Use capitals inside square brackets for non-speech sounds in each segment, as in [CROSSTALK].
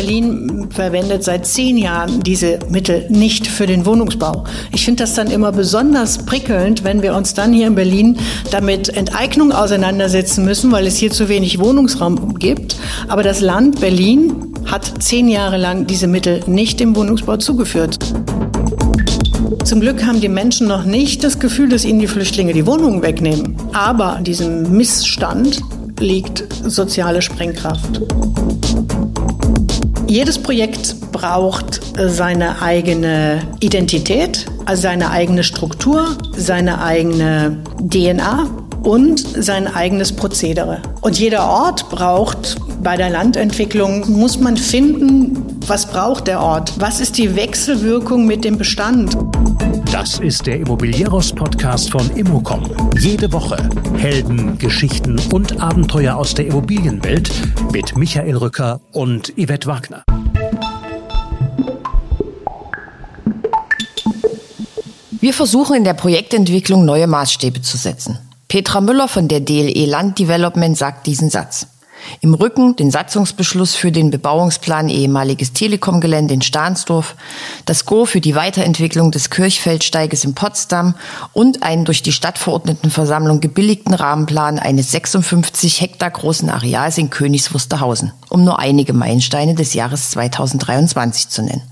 Berlin verwendet seit zehn Jahren diese Mittel nicht für den Wohnungsbau. Ich finde das dann immer besonders prickelnd, wenn wir uns dann hier in Berlin damit Enteignung auseinandersetzen müssen, weil es hier zu wenig Wohnungsraum gibt. Aber das Land Berlin hat zehn Jahre lang diese Mittel nicht dem Wohnungsbau zugeführt. Zum Glück haben die Menschen noch nicht das Gefühl, dass ihnen die Flüchtlinge die Wohnungen wegnehmen. Aber an diesem Missstand liegt soziale Sprengkraft. Jedes Projekt braucht seine eigene Identität, also seine eigene Struktur, seine eigene DNA und sein eigenes Prozedere. Und jeder Ort braucht bei der Landentwicklung, muss man finden, was braucht der Ort? Was ist die Wechselwirkung mit dem Bestand? Das ist der Immobilieros-Podcast von Immocom. Jede Woche Helden, Geschichten und Abenteuer aus der Immobilienwelt mit Michael Rücker und Yvette Wagner. Wir versuchen in der Projektentwicklung neue Maßstäbe zu setzen. Petra Müller von der DLE Land Development sagt diesen Satz. Im Rücken den Satzungsbeschluss für den Bebauungsplan ehemaliges Telekom-Gelände in Stahnsdorf, das Go für die Weiterentwicklung des Kirchfeldsteiges in Potsdam und einen durch die Stadtverordnetenversammlung gebilligten Rahmenplan eines 56 Hektar großen Areals in Königs Wusterhausen, um nur einige Meilensteine des Jahres 2023 zu nennen.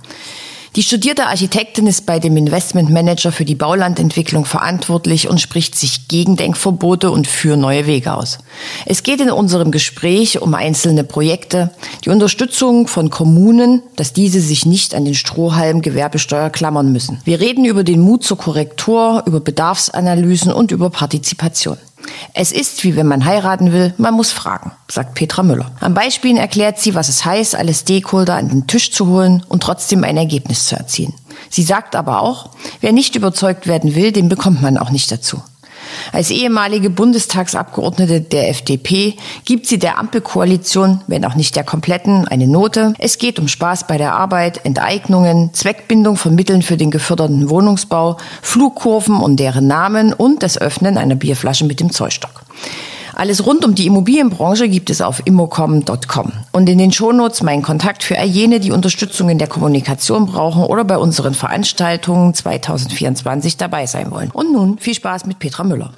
Die studierte Architektin ist bei dem Investmentmanager für die Baulandentwicklung verantwortlich und spricht sich gegen Denkverbote und für neue Wege aus. Es geht in unserem Gespräch um einzelne Projekte, die Unterstützung von Kommunen, dass diese sich nicht an den Strohhalm Gewerbesteuer klammern müssen. Wir reden über den Mut zur Korrektur, über Bedarfsanalysen und über Partizipation. Es ist wie wenn man heiraten will, man muss fragen, sagt Petra Müller. Am Beispielen erklärt sie, was es heißt, alle Stakeholder an den Tisch zu holen und trotzdem ein Ergebnis zu erzielen. Sie sagt aber auch, wer nicht überzeugt werden will, den bekommt man auch nicht dazu. Als ehemalige Bundestagsabgeordnete der FDP gibt sie der Ampelkoalition, wenn auch nicht der kompletten, eine Note. Es geht um Spaß bei der Arbeit, Enteignungen, Zweckbindung von Mitteln für den geförderten Wohnungsbau, Flugkurven und deren Namen und das Öffnen einer Bierflasche mit dem Zollstock. Alles rund um die Immobilienbranche gibt es auf immocom.com. Und in den Shownotes mein Kontakt für all jene, die Unterstützung in der Kommunikation brauchen oder bei unseren Veranstaltungen 2024 dabei sein wollen. Und nun viel Spaß mit Petra Müller.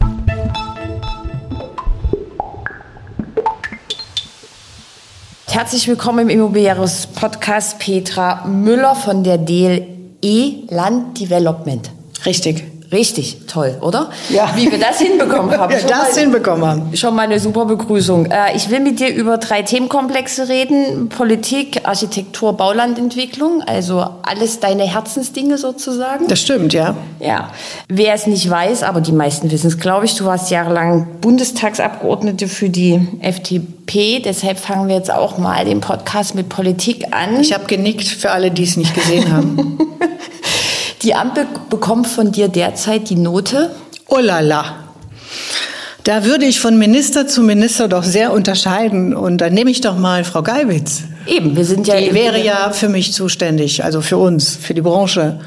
Herzlich willkommen im Immobiliäres Podcast Petra Müller von der DLE Land Development. Richtig. Richtig, toll, oder? Ja. Wie wir das hinbekommen haben. [LAUGHS] Ja, das mal, hinbekommen haben. Schon mal eine super Begrüßung. Äh, ich will mit dir über drei Themenkomplexe reden. Politik, Architektur, Baulandentwicklung. Also alles deine Herzensdinge sozusagen. Das stimmt, ja. Ja. Wer es nicht weiß, aber die meisten wissen es, glaube ich, du warst jahrelang Bundestagsabgeordnete für die FDP. Deshalb fangen wir jetzt auch mal den Podcast mit Politik an. Ich habe genickt für alle, die es nicht gesehen haben. [LAUGHS] Die Ampel bekommt von dir derzeit die Note? Oh la la. Da würde ich von Minister zu Minister doch sehr unterscheiden. Und dann nehme ich doch mal Frau Geibitz. Eben, wir sind ja. Die wäre ja für mich zuständig, also für uns, für die Branche.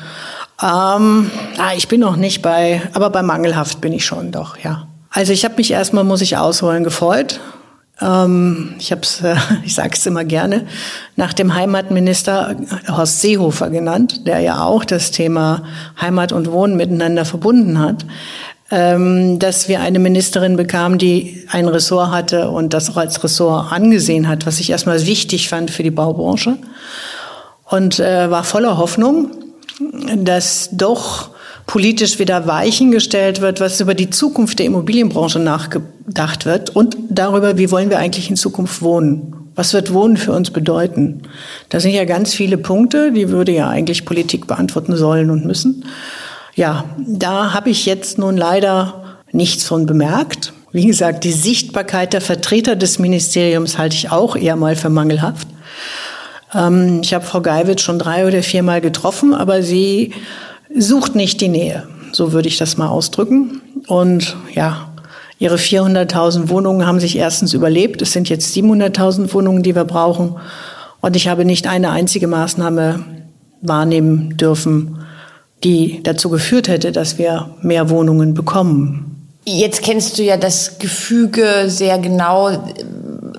Ähm, ah, ich bin noch nicht bei, aber bei Mangelhaft bin ich schon doch, ja. Also ich habe mich erstmal, muss ich ausholen, gefreut. Ähm, ich habe es, äh, [LAUGHS] ich sage es immer gerne, nach dem Heimatminister Horst Seehofer genannt, der ja auch das Thema Heimat und Wohnen miteinander verbunden hat, ähm, dass wir eine Ministerin bekamen, die ein Ressort hatte und das auch als Ressort angesehen hat, was ich erstmal wichtig fand für die Baubranche. Und äh, war voller Hoffnung, dass doch politisch wieder Weichen gestellt wird, was über die Zukunft der Immobilienbranche nachgedacht wird und darüber, wie wollen wir eigentlich in Zukunft wohnen. Was wird Wohnen für uns bedeuten? Da sind ja ganz viele Punkte, die würde ja eigentlich Politik beantworten sollen und müssen. Ja, da habe ich jetzt nun leider nichts von bemerkt. Wie gesagt, die Sichtbarkeit der Vertreter des Ministeriums halte ich auch eher mal für mangelhaft. Ähm, ich habe Frau Geiwitz schon drei oder viermal getroffen, aber sie sucht nicht die Nähe. So würde ich das mal ausdrücken. Und ja, ihre 400.000 Wohnungen haben sich erstens überlebt. Es sind jetzt 700.000 Wohnungen, die wir brauchen. Und ich habe nicht eine einzige Maßnahme wahrnehmen dürfen, die dazu geführt hätte, dass wir mehr Wohnungen bekommen. Jetzt kennst du ja das Gefüge sehr genau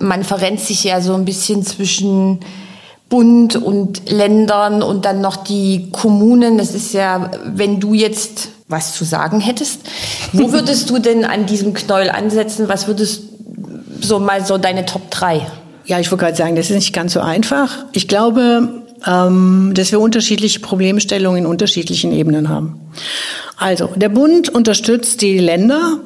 man verrennt sich ja so ein bisschen zwischen Bund und Ländern und dann noch die Kommunen. Das ist ja, wenn du jetzt was zu sagen hättest, wo [LAUGHS] würdest du denn an diesem Knäuel ansetzen? Was würdest so mal so deine Top 3? Ja, ich wollte gerade sagen, das ist nicht ganz so einfach. Ich glaube, ähm, dass wir unterschiedliche Problemstellungen in unterschiedlichen Ebenen haben. Also, der Bund unterstützt die Länder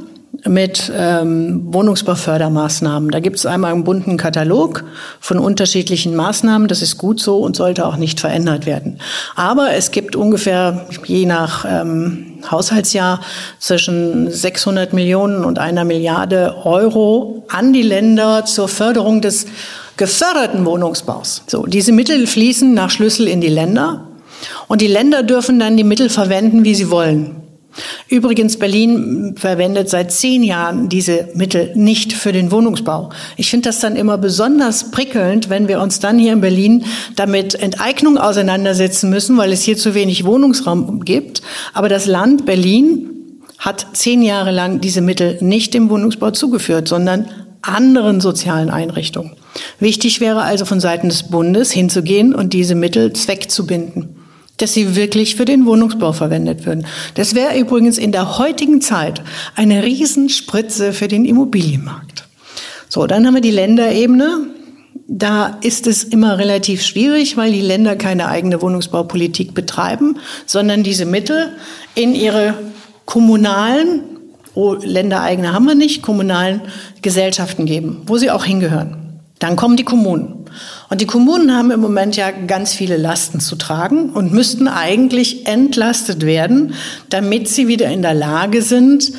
mit ähm, Wohnungsbaufördermaßnahmen. Da gibt es einmal einen bunten Katalog von unterschiedlichen Maßnahmen. Das ist gut so und sollte auch nicht verändert werden. Aber es gibt ungefähr, je nach ähm, Haushaltsjahr, zwischen 600 Millionen und einer Milliarde Euro an die Länder zur Förderung des geförderten Wohnungsbaus. So, diese Mittel fließen nach Schlüssel in die Länder und die Länder dürfen dann die Mittel verwenden, wie sie wollen. Übrigens, Berlin verwendet seit zehn Jahren diese Mittel nicht für den Wohnungsbau. Ich finde das dann immer besonders prickelnd, wenn wir uns dann hier in Berlin damit Enteignung auseinandersetzen müssen, weil es hier zu wenig Wohnungsraum gibt. Aber das Land Berlin hat zehn Jahre lang diese Mittel nicht dem Wohnungsbau zugeführt, sondern anderen sozialen Einrichtungen. Wichtig wäre also von Seiten des Bundes hinzugehen und diese Mittel zweckzubinden dass sie wirklich für den Wohnungsbau verwendet würden. Das wäre übrigens in der heutigen Zeit eine Riesenspritze für den Immobilienmarkt. So, dann haben wir die Länderebene. Da ist es immer relativ schwierig, weil die Länder keine eigene Wohnungsbaupolitik betreiben, sondern diese Mittel in ihre kommunalen, oh, ländereigene haben wir nicht, kommunalen Gesellschaften geben, wo sie auch hingehören. Dann kommen die Kommunen. Und die Kommunen haben im Moment ja ganz viele Lasten zu tragen und müssten eigentlich entlastet werden, damit sie wieder in der Lage sind,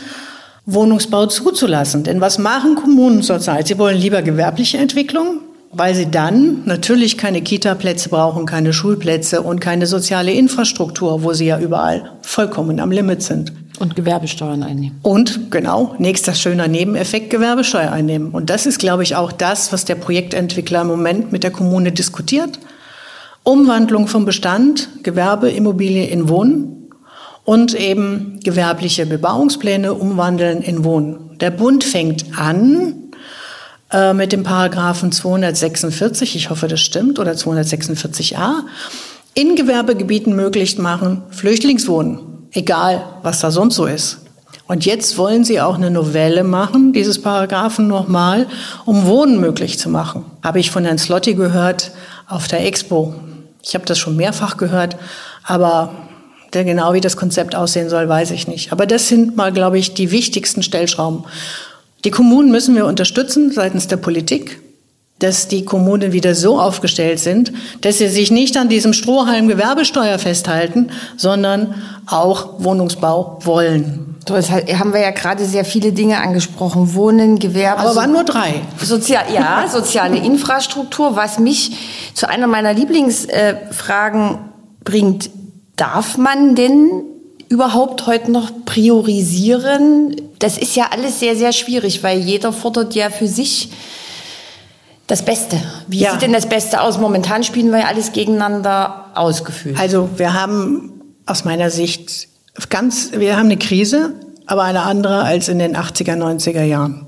Wohnungsbau zuzulassen. Denn was machen Kommunen zurzeit? Sie wollen lieber gewerbliche Entwicklung, weil sie dann natürlich keine Kita-Plätze brauchen, keine Schulplätze und keine soziale Infrastruktur, wo sie ja überall vollkommen am Limit sind. Und Gewerbesteuern einnehmen. Und genau, nächster schöner Nebeneffekt, Gewerbesteuer einnehmen. Und das ist, glaube ich, auch das, was der Projektentwickler im Moment mit der Kommune diskutiert. Umwandlung vom Bestand, Gewerbeimmobilie in Wohnen und eben gewerbliche Bebauungspläne umwandeln in Wohnen. Der Bund fängt an äh, mit dem Paragraphen 246, ich hoffe, das stimmt, oder 246a, in Gewerbegebieten möglich machen, Flüchtlingswohnen egal was da sonst so ist. Und jetzt wollen sie auch eine Novelle machen, dieses Paragraphen nochmal, um Wohnen möglich zu machen. Habe ich von Herrn Slotti gehört auf der Expo. Ich habe das schon mehrfach gehört, aber genau wie das Konzept aussehen soll, weiß ich nicht. Aber das sind mal, glaube ich, die wichtigsten Stellschrauben. Die Kommunen müssen wir unterstützen seitens der Politik dass die Kommunen wieder so aufgestellt sind, dass sie sich nicht an diesem Strohhalm Gewerbesteuer festhalten, sondern auch Wohnungsbau wollen. So, das haben wir ja gerade sehr viele Dinge angesprochen. Wohnen, Gewerbe. Aber waren nur drei. Sozial, ja, soziale [LAUGHS] Infrastruktur. Was mich zu einer meiner Lieblingsfragen bringt, darf man denn überhaupt heute noch priorisieren? Das ist ja alles sehr, sehr schwierig, weil jeder fordert ja für sich das Beste. Wie ja. sieht denn das Beste aus? Momentan spielen wir ja alles gegeneinander ausgefühlt. Also wir haben aus meiner Sicht ganz, wir haben eine Krise, aber eine andere als in den 80er, 90er Jahren.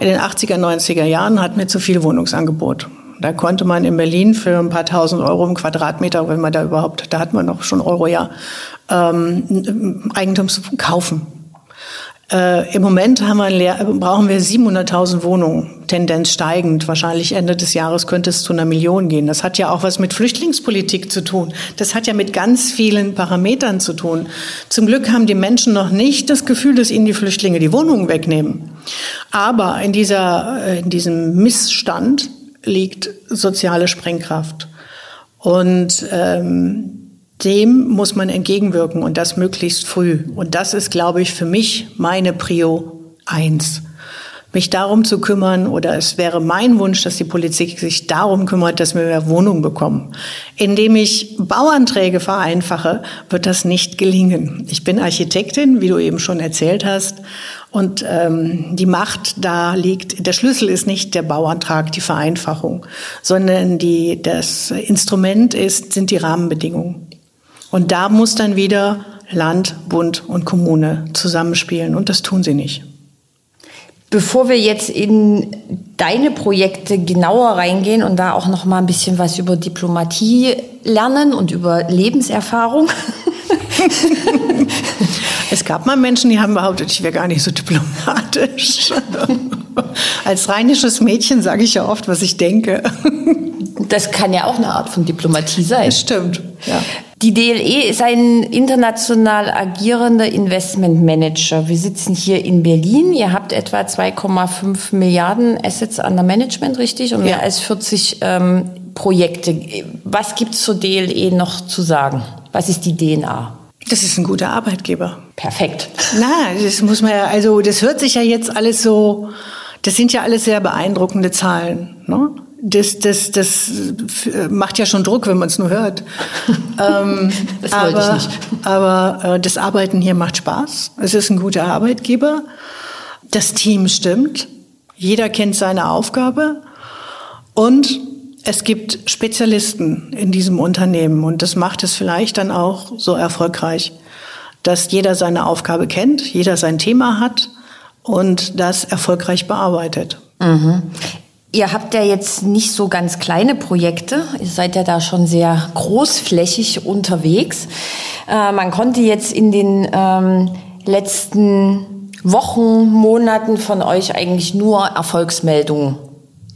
In den 80er, 90er Jahren hatten wir zu viel Wohnungsangebot. Da konnte man in Berlin für ein paar tausend Euro im Quadratmeter, wenn man da überhaupt, da hat man noch schon Euro ja, ähm, Eigentums kaufen. Äh, Im Moment haben wir, brauchen wir 700.000 Wohnungen, Tendenz steigend. Wahrscheinlich Ende des Jahres könnte es zu einer Million gehen. Das hat ja auch was mit Flüchtlingspolitik zu tun. Das hat ja mit ganz vielen Parametern zu tun. Zum Glück haben die Menschen noch nicht das Gefühl, dass ihnen die Flüchtlinge die Wohnungen wegnehmen. Aber in, dieser, äh, in diesem Missstand liegt soziale Sprengkraft. Und ähm, dem muss man entgegenwirken und das möglichst früh. Und das ist, glaube ich, für mich meine Prio eins. Mich darum zu kümmern oder es wäre mein Wunsch, dass die Politik sich darum kümmert, dass wir mehr Wohnungen bekommen. Indem ich Bauanträge vereinfache, wird das nicht gelingen. Ich bin Architektin, wie du eben schon erzählt hast. Und ähm, die Macht da liegt, der Schlüssel ist nicht der Bauantrag, die Vereinfachung, sondern die, das Instrument ist, sind die Rahmenbedingungen. Und da muss dann wieder Land, Bund und Kommune zusammenspielen. Und das tun sie nicht. Bevor wir jetzt in deine Projekte genauer reingehen und da auch noch mal ein bisschen was über Diplomatie lernen und über Lebenserfahrung. [LAUGHS] es gab mal Menschen, die haben behauptet, ich wäre gar nicht so diplomatisch. [LAUGHS] Als rheinisches Mädchen sage ich ja oft, was ich denke. Das kann ja auch eine Art von Diplomatie sein. Das stimmt, ja. Die DLE ist ein international agierender Investmentmanager. Wir sitzen hier in Berlin. Ihr habt etwa 2,5 Milliarden Assets under Management, richtig? Und mehr ja. als 40 ähm, Projekte. Was gibt es zur DLE noch zu sagen? Was ist die DNA? Das ist ein guter Arbeitgeber. Perfekt. [LAUGHS] Na, das muss man ja, also das hört sich ja jetzt alles so, das sind ja alles sehr beeindruckende Zahlen. Ne? Das, das, das macht ja schon Druck, wenn man es nur hört. [LAUGHS] ähm, das wollte aber, ich nicht. Aber äh, das Arbeiten hier macht Spaß. Es ist ein guter Arbeitgeber. Das Team stimmt. Jeder kennt seine Aufgabe. Und es gibt Spezialisten in diesem Unternehmen. Und das macht es vielleicht dann auch so erfolgreich, dass jeder seine Aufgabe kennt, jeder sein Thema hat und das erfolgreich bearbeitet. Mhm. Ihr habt ja jetzt nicht so ganz kleine Projekte. Ihr seid ja da schon sehr großflächig unterwegs. Äh, man konnte jetzt in den ähm, letzten Wochen, Monaten von euch eigentlich nur Erfolgsmeldungen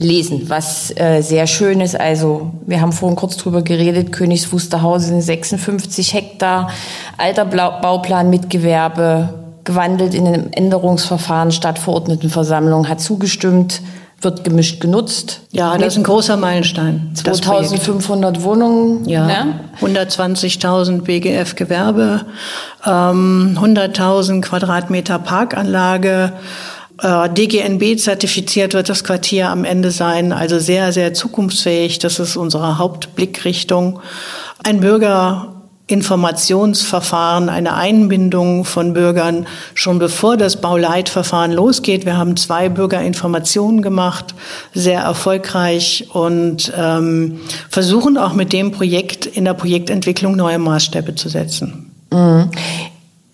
lesen, was äh, sehr schön ist. Also wir haben vorhin kurz drüber geredet, Königs Wusterhausen 56 Hektar, alter Bauplan mit Gewerbe, gewandelt in einem Änderungsverfahren, Stadtverordnetenversammlung hat zugestimmt, wird gemischt genutzt. Ja, das ist ein großer Meilenstein. 2500 Wohnungen. Ja, ne? 120.000 BGF Gewerbe, ähm, 100.000 Quadratmeter Parkanlage. Äh, DGNB zertifiziert wird das Quartier am Ende sein, also sehr, sehr zukunftsfähig. Das ist unsere Hauptblickrichtung. Ein Bürger Informationsverfahren, eine Einbindung von Bürgern schon bevor das Bauleitverfahren losgeht. Wir haben zwei Bürgerinformationen gemacht, sehr erfolgreich und ähm, versuchen auch mit dem Projekt in der Projektentwicklung neue Maßstäbe zu setzen.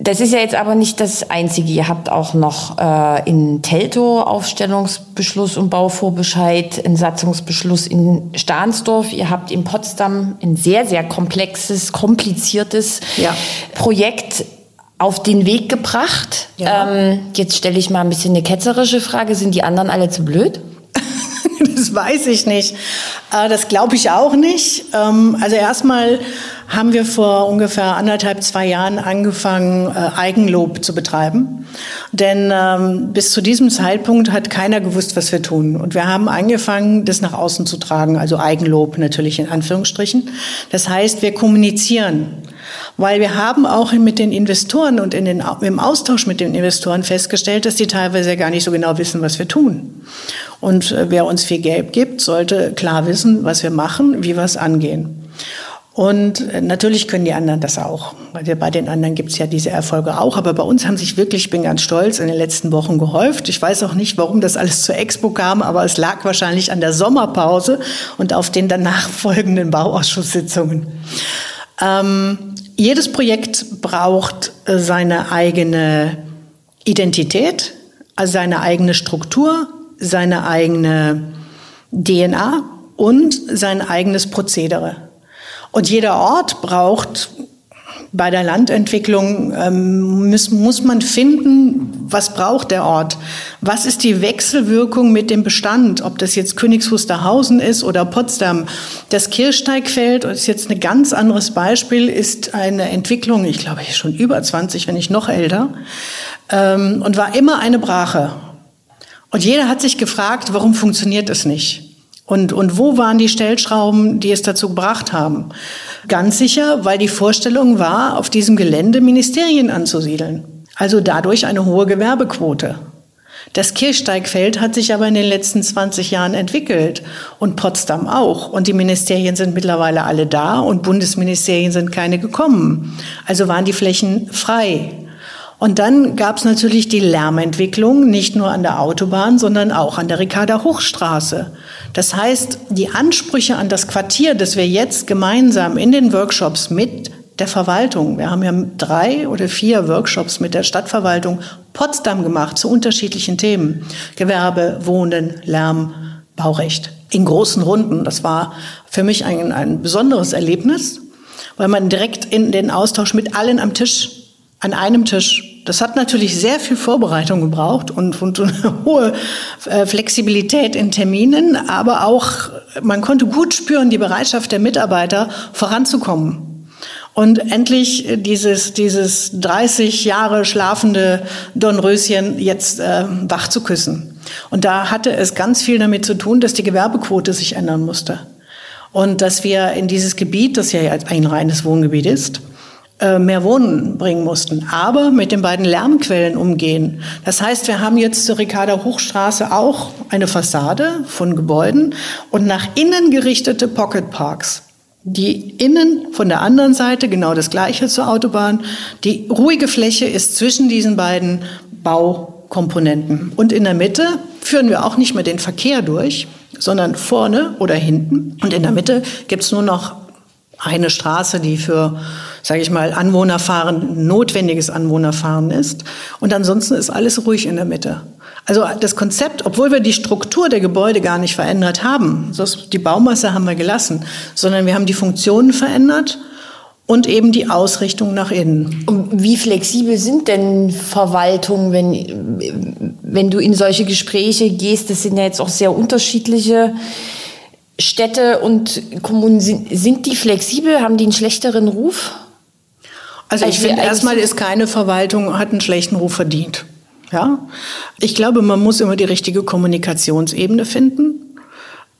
Das ist ja jetzt aber nicht das Einzige. Ihr habt auch noch äh, in Teltow Aufstellungsbeschluss und Bauvorbescheid, einen Satzungsbeschluss in Stahnsdorf. Ihr habt in Potsdam ein sehr, sehr komplexes, kompliziertes ja. Projekt auf den Weg gebracht. Ja. Ähm, jetzt stelle ich mal ein bisschen eine ketzerische Frage. Sind die anderen alle zu blöd? [LAUGHS] das weiß ich nicht. Äh, das glaube ich auch nicht. Ähm, also erstmal haben wir vor ungefähr anderthalb, zwei Jahren angefangen, äh, Eigenlob zu betreiben. Denn ähm, bis zu diesem Zeitpunkt hat keiner gewusst, was wir tun. Und wir haben angefangen, das nach außen zu tragen, also Eigenlob natürlich in Anführungsstrichen. Das heißt, wir kommunizieren. Weil wir haben auch mit den Investoren und in den, im Austausch mit den Investoren festgestellt, dass die teilweise gar nicht so genau wissen, was wir tun. Und äh, wer uns viel Geld gibt, sollte klar wissen, was wir machen, wie wir es angehen. Und äh, natürlich können die anderen das auch. Bei den anderen gibt es ja diese Erfolge auch. Aber bei uns haben sich wirklich, ich bin ganz stolz, in den letzten Wochen gehäuft. Ich weiß auch nicht, warum das alles zur Expo kam, aber es lag wahrscheinlich an der Sommerpause und auf den danach [LAUGHS] folgenden Bauausschusssitzungen. Ähm, jedes Projekt braucht äh, seine eigene Identität, also seine eigene Struktur, seine eigene DNA und sein eigenes Prozedere. Und jeder Ort braucht bei der Landentwicklung ähm, muss, muss man finden, was braucht der Ort? Was ist die Wechselwirkung mit dem Bestand? Ob das jetzt Königs Wusterhausen ist oder Potsdam. Das Kirchsteigfeld, ist jetzt ein ganz anderes Beispiel, ist eine Entwicklung, ich glaube schon über 20, wenn nicht noch älter, ähm, und war immer eine Brache. Und jeder hat sich gefragt, warum funktioniert es nicht? Und, und wo waren die Stellschrauben, die es dazu gebracht haben? Ganz sicher, weil die Vorstellung war, auf diesem Gelände Ministerien anzusiedeln. Also dadurch eine hohe Gewerbequote. Das Kirchsteigfeld hat sich aber in den letzten 20 Jahren entwickelt und Potsdam auch. Und die Ministerien sind mittlerweile alle da und Bundesministerien sind keine gekommen. Also waren die Flächen frei. Und dann gab es natürlich die Lärmentwicklung, nicht nur an der Autobahn, sondern auch an der Ricarda Hochstraße. Das heißt, die Ansprüche an das Quartier, das wir jetzt gemeinsam in den Workshops mit der Verwaltung, wir haben ja drei oder vier Workshops mit der Stadtverwaltung Potsdam gemacht zu unterschiedlichen Themen. Gewerbe, Wohnen, Lärm, Baurecht. In großen Runden. Das war für mich ein, ein besonderes Erlebnis, weil man direkt in den Austausch mit allen am Tisch, an einem Tisch das hat natürlich sehr viel Vorbereitung gebraucht und, und eine [LAUGHS] hohe äh, Flexibilität in Terminen, aber auch man konnte gut spüren die Bereitschaft der Mitarbeiter voranzukommen und endlich dieses dieses 30 Jahre schlafende Dornröschen jetzt äh, wach zu küssen. Und da hatte es ganz viel damit zu tun, dass die Gewerbequote sich ändern musste und dass wir in dieses Gebiet, das ja ein reines Wohngebiet ist, mehr Wohnen bringen mussten, aber mit den beiden Lärmquellen umgehen. Das heißt, wir haben jetzt zur Ricarda Hochstraße auch eine Fassade von Gebäuden und nach innen gerichtete Pocket Parks. Die innen von der anderen Seite genau das gleiche zur Autobahn. Die ruhige Fläche ist zwischen diesen beiden Baukomponenten. Und in der Mitte führen wir auch nicht mehr den Verkehr durch, sondern vorne oder hinten. Und in der Mitte gibt's nur noch eine Straße, die für, sage ich mal, Anwohnerfahren, notwendiges Anwohnerfahren ist. Und ansonsten ist alles ruhig in der Mitte. Also das Konzept, obwohl wir die Struktur der Gebäude gar nicht verändert haben, die Baumasse haben wir gelassen, sondern wir haben die Funktionen verändert und eben die Ausrichtung nach innen. Und wie flexibel sind denn Verwaltungen, wenn, wenn du in solche Gespräche gehst? Das sind ja jetzt auch sehr unterschiedliche Städte und Kommunen, sind, sind die flexibel? Haben die einen schlechteren Ruf? Also ich finde, erstmal ist keine Verwaltung, hat einen schlechten Ruf verdient. Ja, ich glaube, man muss immer die richtige Kommunikationsebene finden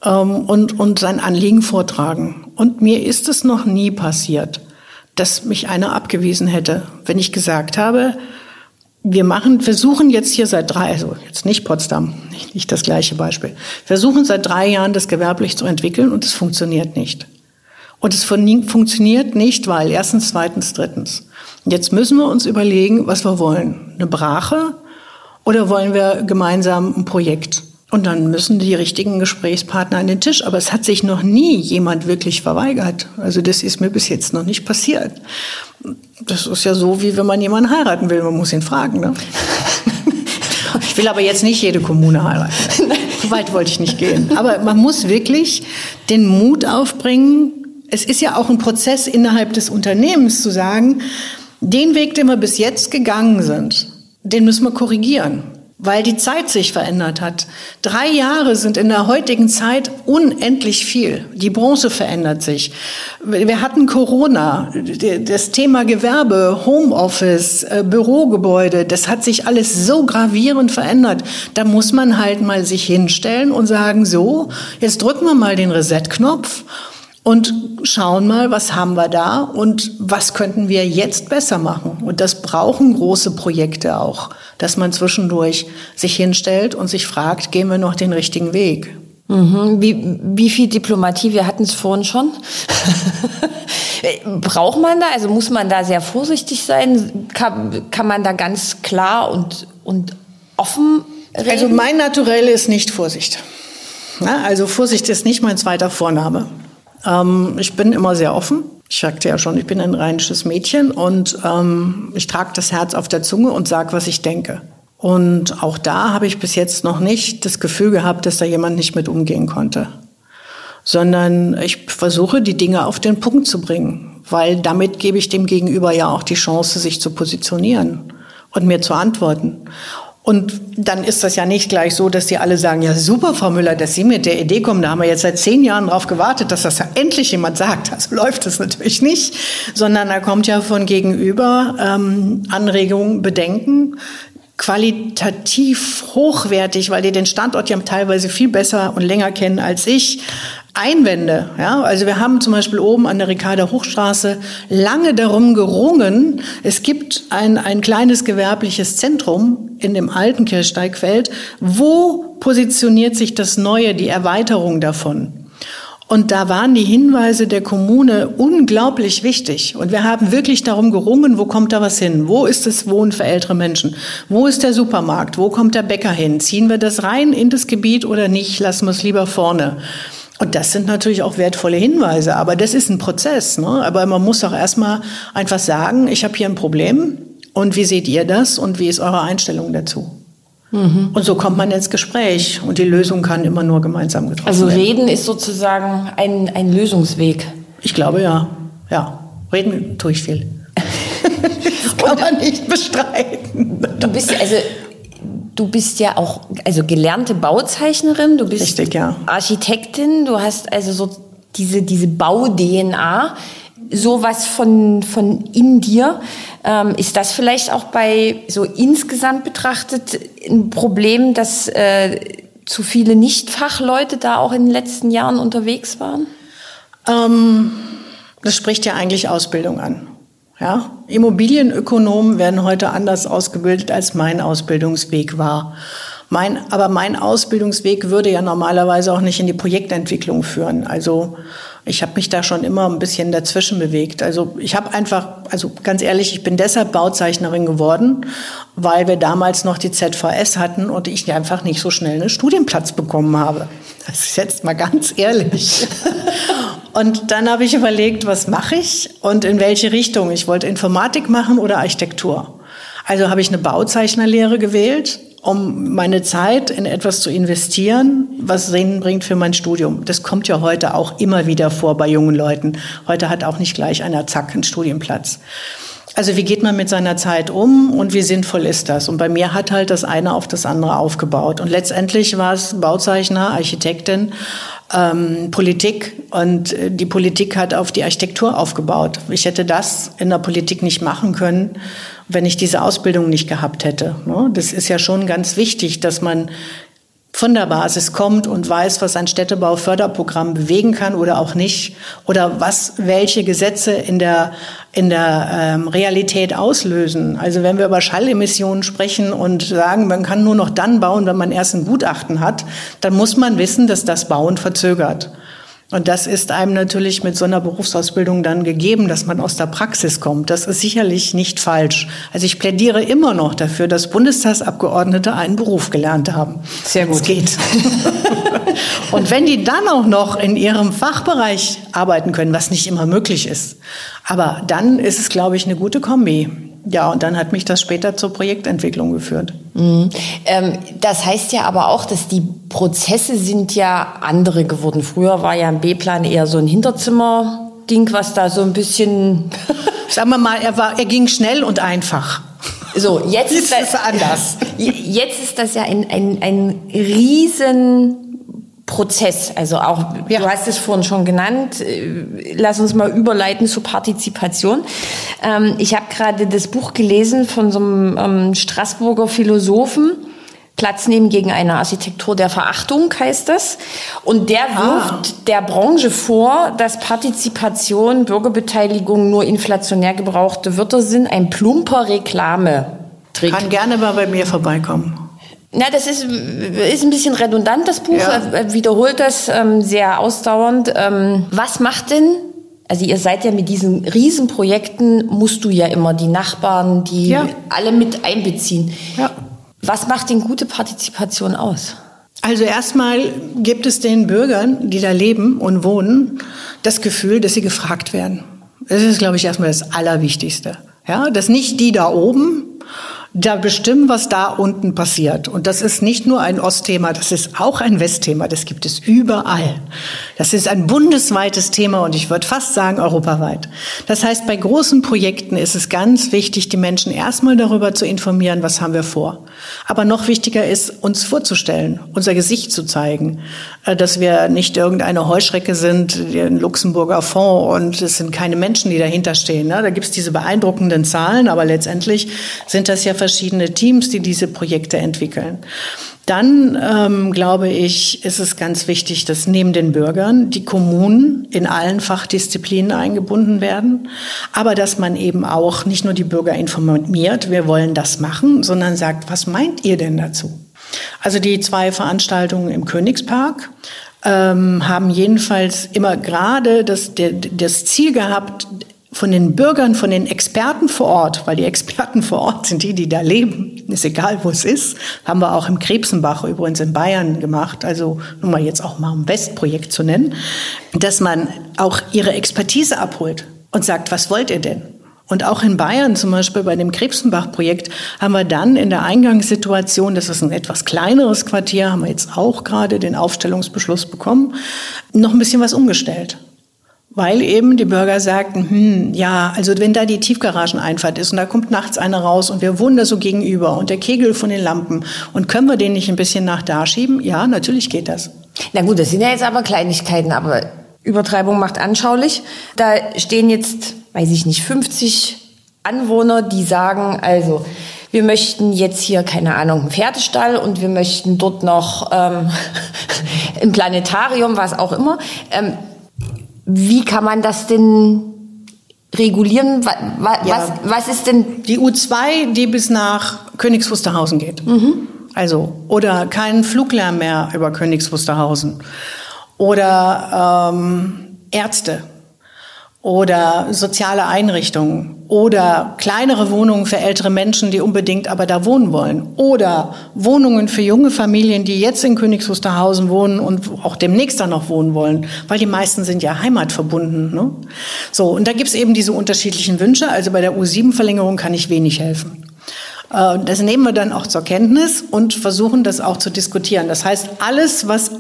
ähm, und, und sein Anliegen vortragen. Und mir ist es noch nie passiert, dass mich einer abgewiesen hätte, wenn ich gesagt habe, wir machen, versuchen jetzt hier seit drei, also jetzt nicht Potsdam, nicht, nicht das gleiche Beispiel, versuchen seit drei Jahren das gewerblich zu entwickeln und es funktioniert nicht. Und es funktioniert nicht, weil erstens, zweitens, drittens. Jetzt müssen wir uns überlegen, was wir wollen. Eine Brache oder wollen wir gemeinsam ein Projekt? Und dann müssen die richtigen Gesprächspartner an den Tisch. Aber es hat sich noch nie jemand wirklich verweigert. Also das ist mir bis jetzt noch nicht passiert. Das ist ja so, wie wenn man jemanden heiraten will. Man muss ihn fragen. Ne? [LAUGHS] Ich will aber jetzt nicht jede Kommune heiraten. So weit wollte ich nicht gehen. Aber man muss wirklich den Mut aufbringen. Es ist ja auch ein Prozess innerhalb des Unternehmens zu sagen, den Weg, den wir bis jetzt gegangen sind, den müssen wir korrigieren weil die Zeit sich verändert hat. Drei Jahre sind in der heutigen Zeit unendlich viel. Die Branche verändert sich. Wir hatten Corona, das Thema Gewerbe, Homeoffice, äh, Bürogebäude, das hat sich alles so gravierend verändert. Da muss man halt mal sich hinstellen und sagen, so, jetzt drücken wir mal den Reset-Knopf und schauen mal, was haben wir da und was könnten wir jetzt besser machen. Und das brauchen große Projekte auch dass man zwischendurch sich hinstellt und sich fragt, gehen wir noch den richtigen Weg? Mhm. Wie, wie viel Diplomatie, wir hatten es vorhin schon. [LAUGHS] Braucht man da, also muss man da sehr vorsichtig sein? Kann, kann man da ganz klar und, und offen reden? Also mein Naturell ist nicht Vorsicht. Ja, also Vorsicht ist nicht mein zweiter Vorname. Ähm, ich bin immer sehr offen. Ich sagte ja schon, ich bin ein rheinisches Mädchen und ähm, ich trage das Herz auf der Zunge und sage, was ich denke. Und auch da habe ich bis jetzt noch nicht das Gefühl gehabt, dass da jemand nicht mit umgehen konnte. Sondern ich versuche, die Dinge auf den Punkt zu bringen, weil damit gebe ich dem Gegenüber ja auch die Chance, sich zu positionieren und mir zu antworten. Und dann ist das ja nicht gleich so, dass die alle sagen, ja super, Frau Müller, dass Sie mit der Idee kommen, da haben wir jetzt seit zehn Jahren drauf gewartet, dass das ja endlich jemand sagt. Also [LAUGHS] läuft das natürlich nicht, sondern da kommt ja von gegenüber ähm, Anregungen, Bedenken, qualitativ hochwertig, weil die den Standort ja teilweise viel besser und länger kennen als ich, Einwände. Ja, also wir haben zum Beispiel oben an der Ricarda Hochstraße lange darum gerungen. Es gibt ein, ein kleines gewerbliches Zentrum in dem alten Kirchsteigfeld. Wo positioniert sich das Neue, die Erweiterung davon? Und da waren die Hinweise der Kommune unglaublich wichtig. Und wir haben wirklich darum gerungen, wo kommt da was hin? Wo ist das Wohnen für ältere Menschen? Wo ist der Supermarkt? Wo kommt der Bäcker hin? Ziehen wir das rein in das Gebiet oder nicht? Lassen wir es lieber vorne. Und das sind natürlich auch wertvolle Hinweise, aber das ist ein Prozess. Ne? Aber man muss doch erstmal einfach sagen, ich habe hier ein Problem Und wie seht ihr das? Und wie ist eure Einstellung dazu? Mhm. Und so kommt man ins Gespräch und die Lösung kann immer nur gemeinsam getroffen also werden. Also reden ist sozusagen ein, ein Lösungsweg. Ich glaube ja. Ja, reden tue ich viel. [LAUGHS] das kann man nicht bestreiten. Du bist also du bist ja auch also gelernte Bauzeichnerin, du bist Richtig, ja. Architektin, du hast also so diese diese Bau-DNA, sowas von von in dir. Ähm, ist das vielleicht auch bei so insgesamt betrachtet ein Problem, dass äh, zu viele Nichtfachleute da auch in den letzten Jahren unterwegs waren? Ähm, das spricht ja eigentlich Ausbildung an. Ja? Immobilienökonomen werden heute anders ausgebildet, als mein Ausbildungsweg war. Mein, aber mein Ausbildungsweg würde ja normalerweise auch nicht in die Projektentwicklung führen. Also ich habe mich da schon immer ein bisschen dazwischen bewegt. Also ich habe einfach, also ganz ehrlich, ich bin deshalb Bauzeichnerin geworden, weil wir damals noch die ZVS hatten und ich einfach nicht so schnell einen Studienplatz bekommen habe. Das ist jetzt mal ganz ehrlich. [LAUGHS] Und dann habe ich überlegt, was mache ich und in welche Richtung. Ich wollte Informatik machen oder Architektur. Also habe ich eine Bauzeichnerlehre gewählt um meine Zeit in etwas zu investieren, was Sinn bringt für mein Studium. Das kommt ja heute auch immer wieder vor bei jungen Leuten. Heute hat auch nicht gleich einer zack einen Studienplatz. Also wie geht man mit seiner Zeit um und wie sinnvoll ist das? Und bei mir hat halt das eine auf das andere aufgebaut. Und letztendlich war es Bauzeichner, Architektin, ähm, Politik und äh, die Politik hat auf die Architektur aufgebaut. Ich hätte das in der Politik nicht machen können, wenn ich diese Ausbildung nicht gehabt hätte. Ne? Das ist ja schon ganz wichtig, dass man von der Basis kommt und weiß, was ein Städtebauförderprogramm bewegen kann oder auch nicht oder was welche Gesetze in der in der ähm, Realität auslösen. Also wenn wir über Schallemissionen sprechen und sagen, man kann nur noch dann bauen, wenn man erst ein Gutachten hat, dann muss man wissen, dass das Bauen verzögert. Und das ist einem natürlich mit so einer Berufsausbildung dann gegeben, dass man aus der Praxis kommt. Das ist sicherlich nicht falsch. Also ich plädiere immer noch dafür, dass Bundestagsabgeordnete einen Beruf gelernt haben. Sehr gut. Es geht. [LAUGHS] Und wenn die dann auch noch in ihrem Fachbereich arbeiten können, was nicht immer möglich ist, aber dann ist es, glaube ich, eine gute Kombi. Ja, und dann hat mich das später zur Projektentwicklung geführt. Mhm. Ähm, das heißt ja aber auch, dass die Prozesse sind ja andere geworden. Früher war ja ein B-Plan eher so ein Hinterzimmer-Ding, was da so ein bisschen... [LAUGHS] Sagen wir mal, er, war, er ging schnell und einfach. So, jetzt ist, das, anders. [LAUGHS] Jetzt ist das ja ein, ein, ein riesen Prozess. Also auch, ja. du hast es vorhin schon genannt, äh, lass uns mal überleiten zur Partizipation. Ähm, ich habe gerade das Buch gelesen von so einem ähm, Straßburger Philosophen, Platz nehmen gegen eine Architektur der Verachtung heißt das. Und der ah. wirft der Branche vor, dass Partizipation, Bürgerbeteiligung nur inflationär gebrauchte Wörter sind, ein plumper Reklame. Kann gerne mal bei mir vorbeikommen. Na, das ist, ist ein bisschen redundant, das Buch. Ja. Er wiederholt das ähm, sehr ausdauernd. Ähm, was macht denn, also ihr seid ja mit diesen Riesenprojekten, musst du ja immer die Nachbarn, die ja. alle mit einbeziehen. Ja. Was macht denn gute Partizipation aus? Also erstmal gibt es den Bürgern, die da leben und wohnen, das Gefühl, dass sie gefragt werden. Das ist, glaube ich, erstmal das Allerwichtigste. Ja, dass nicht die da oben da bestimmen, was da unten passiert. Und das ist nicht nur ein Ostthema, das ist auch ein Westthema. Das gibt es überall. Das ist ein bundesweites Thema und ich würde fast sagen europaweit. Das heißt, bei großen Projekten ist es ganz wichtig, die Menschen erstmal darüber zu informieren, was haben wir vor. Aber noch wichtiger ist, uns vorzustellen, unser Gesicht zu zeigen, äh, dass wir nicht irgendeine Heuschrecke sind, ein Luxemburger Fonds und es sind keine Menschen, die dahinter stehen. Ne? Da gibt es diese beeindruckenden Zahlen, aber letztendlich sind das ja verschiedene Teams, die diese Projekte entwickeln. Dann ähm, glaube ich, ist es ganz wichtig, dass neben den Bürgern die Kommunen in allen Fachdisziplinen eingebunden werden, aber dass man eben auch nicht nur die Bürger informiert, wir wollen das machen, sondern sagt, was meint ihr denn dazu? Also die zwei Veranstaltungen im Königspark ähm, haben jedenfalls immer gerade das, das Ziel gehabt, von den Bürgern, von den Experten vor Ort, weil die Experten vor Ort sind die, die da leben, ist egal, wo es ist, haben wir auch im Krebsenbach übrigens in Bayern gemacht, also nur mal jetzt auch mal ein Westprojekt zu nennen, dass man auch ihre Expertise abholt und sagt, was wollt ihr denn? Und auch in Bayern zum Beispiel bei dem Krebsenbach-Projekt haben wir dann in der Eingangssituation, das ist ein etwas kleineres Quartier, haben wir jetzt auch gerade den Aufstellungsbeschluss bekommen, noch ein bisschen was umgestellt. Weil eben die Bürger sagten, hm, ja, also wenn da die Tiefgarageneinfahrt ist und da kommt nachts einer raus und wir wohnen da so gegenüber und der Kegel von den Lampen und können wir den nicht ein bisschen nach da schieben? Ja, natürlich geht das. Na gut, das sind ja jetzt aber Kleinigkeiten, aber Übertreibung macht anschaulich. Da stehen jetzt, weiß ich nicht, 50 Anwohner, die sagen, also wir möchten jetzt hier, keine Ahnung, einen Pferdestall und wir möchten dort noch ähm, [LAUGHS] ein Planetarium, was auch immer. Ähm, wie kann man das denn regulieren? Was, Ja. was ist denn Die U2, die bis nach Königs Wusterhausen geht. Also, oder kein Fluglärm mehr über Königs Wusterhausen. Oder ähm, Ärzte. Oder soziale Einrichtungen. Oder kleinere Wohnungen für ältere Menschen, die unbedingt aber da wohnen wollen. Oder Wohnungen für junge Familien, die jetzt in Königs Wusterhausen wohnen und auch demnächst da noch wohnen wollen. Weil die meisten sind ja heimatverbunden. Ne? So, und da gibt's eben diese unterschiedlichen Wünsche. Also bei der U7-Verlängerung kann ich wenig helfen. Äh, Das nehmen wir dann auch zur Kenntnis und versuchen das auch zu diskutieren. Das heißt, alles, was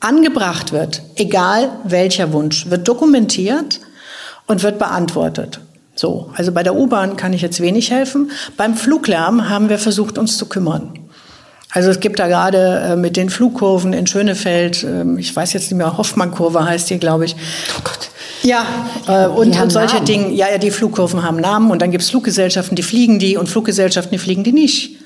angebracht wird, egal welcher Wunsch, wird dokumentiert und wird beantwortet. So, also bei der U-Bahn kann ich jetzt wenig helfen. Beim Fluglärm haben wir versucht, uns zu kümmern. Also es gibt da gerade äh, mit den Flugkurven in Schönefeld, ähm, ich weiß jetzt nicht mehr, Hoffmann-Kurve heißt die, glaube ich. Oh Gott. Ja, äh, und, und solche Namen. Dinge. Ja, ja, die Flugkurven haben Namen und dann gibt's Fluggesellschaften, die fliegen die und Fluggesellschaften, die fliegen die nicht.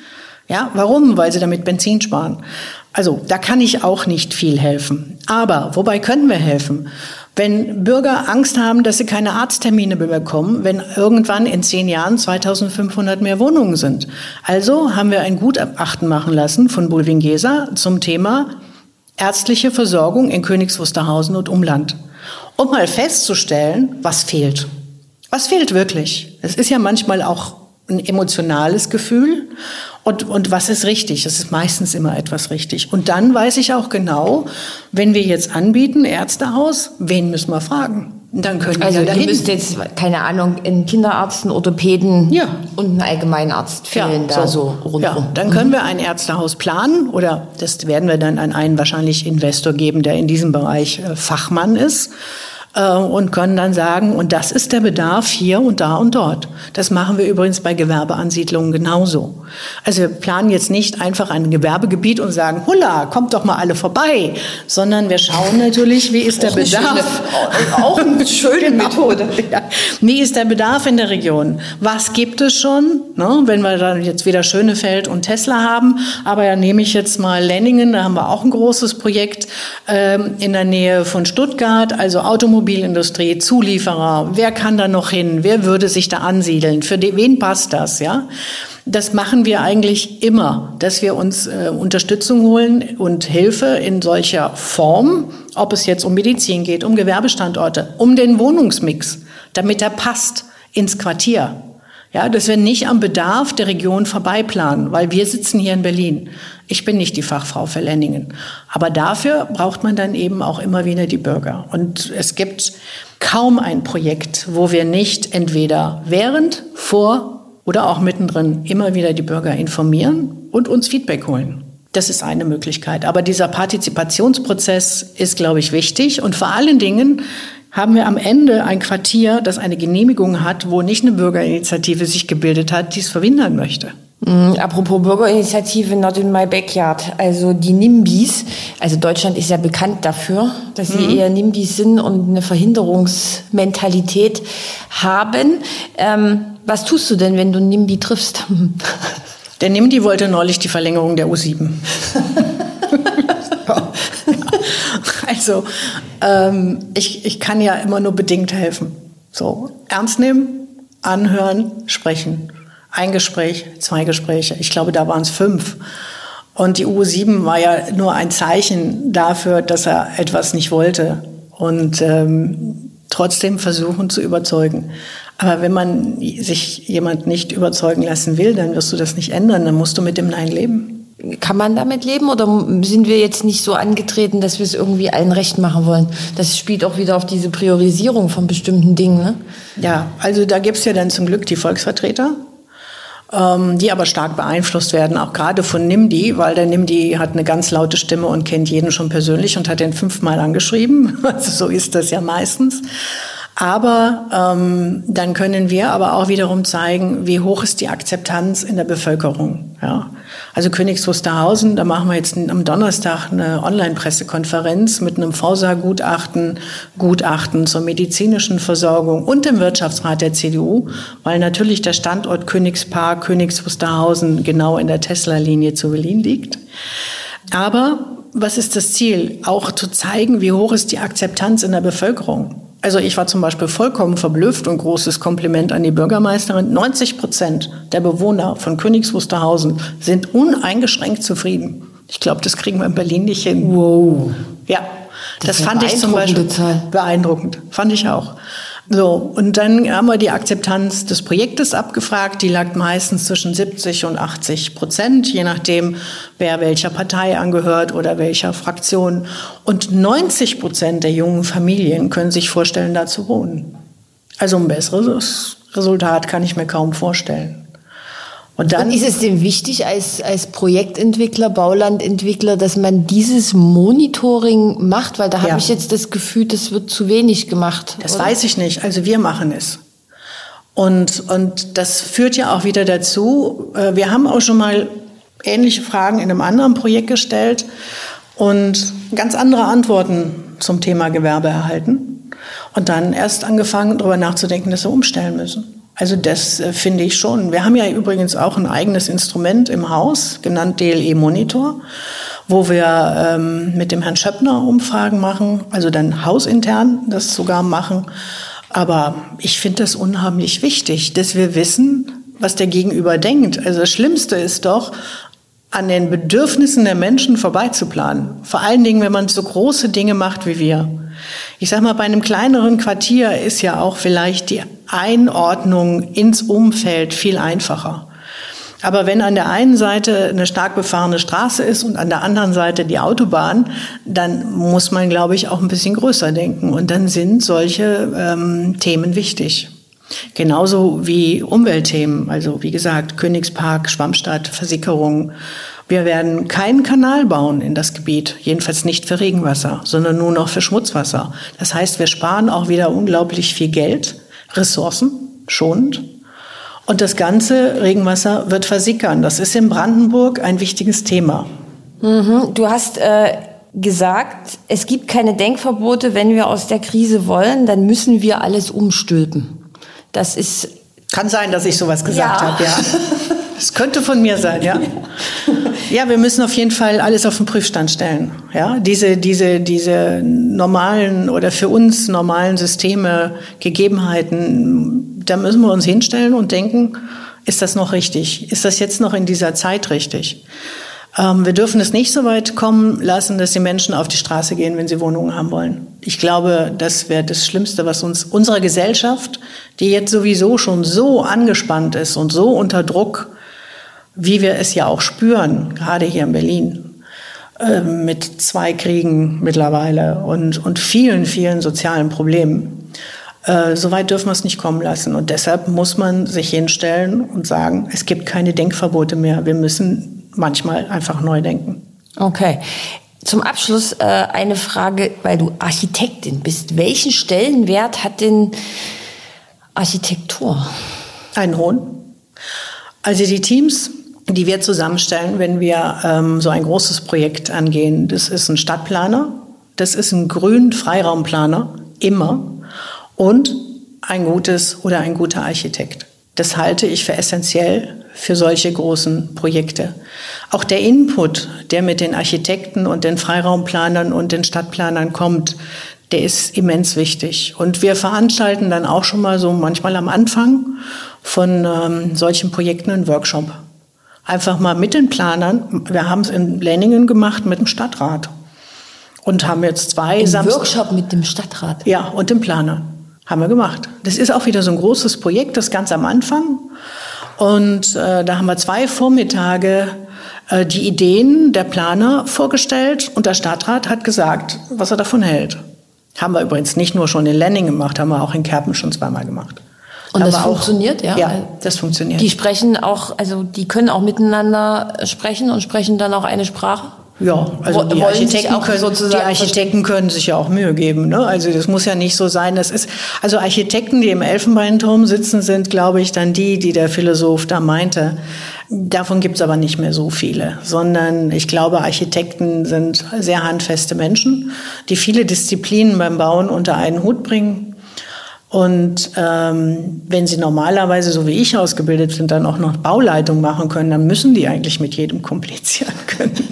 Ja, warum? Weil sie damit Benzin sparen. Also da kann ich auch nicht viel helfen. Aber wobei können wir helfen? Wenn Bürger Angst haben, dass sie keine Arzttermine bekommen, wenn irgendwann in zehn Jahren 2500 mehr Wohnungen sind. Also haben wir ein Gutachten machen lassen von Bulwingesa zum Thema ärztliche Versorgung in Königs Wusterhausen und Umland. Um mal festzustellen, was fehlt. Was fehlt wirklich? Es ist ja manchmal auch ein emotionales Gefühl. Und, und was ist richtig? Es ist meistens immer etwas richtig. Und dann weiß ich auch genau, wenn wir jetzt anbieten, Ärztehaus, wen müssen wir fragen? Dann können Also wir dahin. müsst jetzt, keine Ahnung, einen Kinderarzt, einen Orthopäden Ja. und einen Allgemeinarzt fehlen da so, rundherum. Ja, dann können wir ein Ärztehaus planen oder das werden wir dann an einen wahrscheinlich Investor geben, der in diesem Bereich äh, Fachmann ist äh, und können dann sagen, und das ist der Bedarf hier und da und dort. Das machen wir übrigens bei Gewerbeansiedlungen genauso. Also wir planen jetzt nicht einfach ein Gewerbegebiet und sagen, hulla, kommt doch mal alle vorbei, sondern wir schauen natürlich, wie ist der Auch Bedarf. schöne- auch eine schöne [LAUGHS] Methode. Ja. Wie ist der Bedarf in der Region? Was gibt es schon? Ne, wenn wir dann jetzt wieder Schönefeld und Tesla haben, aber ja nehme ich jetzt mal Lenningen, da haben wir auch ein großes Projekt ähm, in der Nähe von Stuttgart, also Automobilindustrie, Zulieferer. Wer kann da noch hin? Wer würde sich da ansiedeln? Für die, wen passt das? Ja, das machen wir eigentlich immer, dass wir uns äh, Unterstützung holen und Hilfe in solcher Form, ob es jetzt um Medizin geht, um Gewerbestandorte, um den Wohnungsmix, damit er passt ins Quartier. Ja, dass wir nicht am Bedarf der Region vorbeiplanen, weil wir sitzen hier in Berlin. Ich bin nicht die Fachfrau für Lenningen. Aber dafür braucht man dann eben auch immer wieder die Bürger. Und es gibt kaum ein Projekt, wo wir nicht entweder während, vor oder auch mittendrin immer wieder die Bürger informieren und uns Feedback holen. Das ist eine Möglichkeit. Aber dieser Partizipationsprozess ist, glaube ich, wichtig. Und vor allen Dingen haben wir am Ende ein Quartier, das eine Genehmigung hat, wo nicht eine Bürgerinitiative sich gebildet hat, die es verhindern möchte. Mm, Apropos Bürgerinitiative Not in my backyard, also die NIMBYs, also Deutschland ist ja bekannt dafür, dass sie eher NIMBYs sind und eine Verhinderungsmentalität haben. Ähm, was tust du denn, wenn du NIMBY triffst? [LAUGHS] Der Nimdi wollte neulich die Verlängerung der U7. [LAUGHS] also ähm, ich, ich kann ja immer nur bedingt helfen. So ernst nehmen, anhören, sprechen. Ein Gespräch, zwei Gespräche. Ich glaube, da waren es fünf. Und die U7 war ja nur ein Zeichen dafür, dass er etwas nicht wollte. Und ähm, trotzdem versuchen zu überzeugen. Aber wenn man sich jemand nicht überzeugen lassen will, dann wirst du das nicht ändern. Dann musst du mit dem Nein leben. Kann man damit leben oder sind wir jetzt nicht so angetreten, dass wir es irgendwie allen recht machen wollen? Das spielt auch wieder auf diese Priorisierung von bestimmten Dingen. Ne? Ja, also da gibt's ja dann zum Glück die Volksvertreter, ähm, die aber stark beeinflusst werden, auch gerade von NIMDI, weil der NIMDI hat eine ganz laute Stimme und kennt jeden schon persönlich und hat den fünfmal angeschrieben. [LAUGHS] Also so ist das ja meistens. Aber ähm, dann können wir aber auch wiederum zeigen, wie hoch ist die Akzeptanz in der Bevölkerung. Ja. Also Königs Wusterhausen, da machen wir jetzt am Donnerstag eine Online-Pressekonferenz mit einem Forsa-Gutachten, Gutachten zur medizinischen Versorgung und dem Wirtschaftsrat der CDU, weil natürlich der Standort Königspark, Königs Wusterhausen genau in der Tesla-Linie zu Berlin liegt. Aber was ist das Ziel? Auch zu zeigen, wie hoch ist die Akzeptanz in der Bevölkerung. Also ich war zum Beispiel vollkommen verblüfft und großes Kompliment an die Bürgermeisterin. 90 Prozent der Bewohner von Königs Wusterhausen sind uneingeschränkt zufrieden. Ich glaube, das kriegen wir in Berlin nicht hin. Wow. Ja, das, das fand ich zum Beispiel Zahl. beeindruckend. Fand ich auch. So, und dann haben wir die Akzeptanz des Projektes abgefragt. Die lag meistens zwischen 70 und 80 Prozent, je nachdem, wer welcher Partei angehört oder welcher Fraktion. Und 90 Prozent der jungen Familien können sich vorstellen, da zu wohnen. Also ein besseres Resultat kann ich mir kaum vorstellen. Und dann und ist es denn wichtig als, als Projektentwickler, Baulandentwickler, dass man dieses Monitoring macht? Weil da ja. habe ich jetzt das Gefühl, das wird zu wenig gemacht. Das oder? weiß ich nicht. Also wir machen es. Und, und das führt ja auch wieder dazu, äh, wir haben auch schon mal ähnliche Fragen in einem anderen Projekt gestellt und ganz andere Antworten zum Thema Gewerbe erhalten. Und dann erst angefangen, darüber nachzudenken, dass wir umstellen müssen. Also das äh, finde ich schon. Wir haben ja übrigens auch ein eigenes Instrument im Haus, genannt DLE Monitor, wo wir ähm, mit dem Herrn Schöppner Umfragen machen, also dann hausintern das sogar machen. Aber ich finde das unheimlich wichtig, dass wir wissen, was der Gegenüber denkt. Also das Schlimmste ist doch, an den Bedürfnissen der Menschen vorbeizuplanen. Vor allen Dingen, wenn man so große Dinge macht wie wir. Ich sage mal, bei einem kleineren Quartier ist ja auch vielleicht die Einordnung ins Umfeld viel einfacher. Aber wenn an der einen Seite eine stark befahrene Straße ist und an der anderen Seite die Autobahn, dann muss man, glaube ich, auch ein bisschen größer denken. Und dann sind solche ähm, Themen wichtig. Genauso wie Umweltthemen, also wie gesagt, Königspark, Schwammstadt, Versickerung, wir werden keinen Kanal bauen in das Gebiet, jedenfalls nicht für Regenwasser, sondern nur noch für Schmutzwasser. Das heißt, wir sparen auch wieder unglaublich viel Geld, Ressourcen, schonend. Und das ganze Regenwasser wird versickern. Das ist in Brandenburg ein wichtiges Thema. Mhm. Du hast äh, gesagt, es gibt keine Denkverbote. Wenn wir aus der Krise wollen, dann müssen wir alles umstülpen. Das ist kann sein, dass ich sowas gesagt ja. habe, ja. [LAUGHS] Es könnte von mir sein, ja. Ja, [LAUGHS] wir müssen auf jeden Fall alles auf den Prüfstand stellen. Ja, diese, diese, diese normalen oder für uns normalen Systeme, Gegebenheiten, da müssen wir uns hinstellen und denken, ist das noch richtig? Ist das jetzt noch in dieser Zeit richtig? Ähm, wir dürfen es nicht so weit kommen lassen, dass die Menschen auf die Straße gehen, wenn sie Wohnungen haben wollen. Ich glaube, das wäre das Schlimmste, was uns unserer Gesellschaft, die jetzt sowieso schon so angespannt ist und so unter Druck, wie wir es ja auch spüren, gerade hier in Berlin, äh, mit zwei Kriegen mittlerweile und, und vielen, vielen sozialen Problemen. Äh, so weit dürfen wir es nicht kommen lassen. Und deshalb muss man sich hinstellen und sagen, es gibt keine Denkverbote mehr. Wir müssen manchmal einfach neu denken. Okay. Zum Abschluss äh, eine Frage, weil du Architektin bist. Welchen Stellenwert hat denn Architektur? Einen hohen. Also die Teams, die wir zusammenstellen, wenn wir ähm, so ein großes Projekt angehen, das ist ein Stadtplaner, das ist ein Grün-Freiraumplaner, immer, und ein gutes oder ein guter Architekt. Das halte ich für essentiell für solche großen Projekte. Auch der Input, der mit den Architekten und den Freiraumplanern und den Stadtplanern kommt, der ist immens wichtig. Und wir veranstalten dann auch schon mal so manchmal am Anfang von ähm, solchen Projekten einen Workshop. Einfach mal mit den Planern. Wir haben es in Lenningen gemacht mit dem Stadtrat. Und haben jetzt zwei Ein Workshop mit dem Stadtrat? Ja, und dem Planer. Haben wir gemacht. Das ist auch wieder so ein großes Projekt, das ganz am Anfang. Und äh, da haben wir zwei Vormittage äh, die Ideen der Planer vorgestellt und der Stadtrat hat gesagt, was er davon hält. Haben wir übrigens nicht nur schon in Lenning gemacht, haben wir auch in Kerpen schon zweimal gemacht. Und das funktioniert, auch, ja? Ja, das funktioniert. Die sprechen auch, also die können auch miteinander sprechen und sprechen dann auch eine Sprache? Ja, also die Architekten, können, die Architekten können sich ja auch Mühe geben. Ne? Also das muss ja nicht so sein. Das ist also Architekten, die im Elfenbeinturm sitzen, sind, glaube ich, dann die, die der Philosoph da meinte. Davon gibt's aber nicht mehr so viele, sondern ich glaube, Architekten sind sehr handfeste Menschen, die viele Disziplinen beim Bauen unter einen Hut bringen und ähm, wenn sie normalerweise, so wie ich ausgebildet sind, dann auch noch Bauleitung machen können, dann müssen die eigentlich mit jedem komplizieren [LAUGHS] können.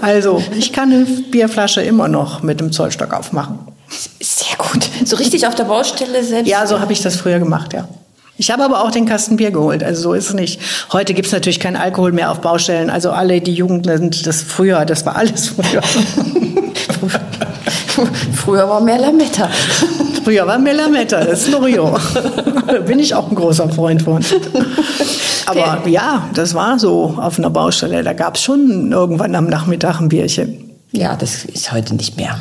also, ich kann eine Bierflasche immer noch mit dem Zollstock aufmachen. Sehr gut. So richtig auf der Baustelle selbst? Ja, so habe ich das früher gemacht, ja. Ich habe aber auch den Kasten Bier geholt, also so ist es nicht. Heute gibt's natürlich keinen Alkohol mehr auf Baustellen. Also alle, die Jugend sind das früher, das war alles früher. [LAUGHS] [LAUGHS] Früher war mehr Lametta. [LAUGHS] Früher war mehr Lametta, das ist Loriot. [LAUGHS] da bin ich auch ein großer Freund von. Aber ja, das war so auf einer Baustelle. Da gab es schon irgendwann am Nachmittag ein Bierchen. Ja, das ist heute nicht mehr.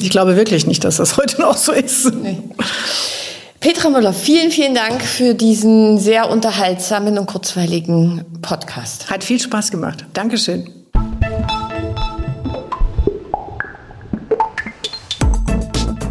Ich glaube wirklich nicht, dass das heute noch so ist. Nee. Petra Müller, vielen, vielen Dank für diesen sehr unterhaltsamen und kurzweiligen Podcast. Hat viel Spaß gemacht. Dankeschön.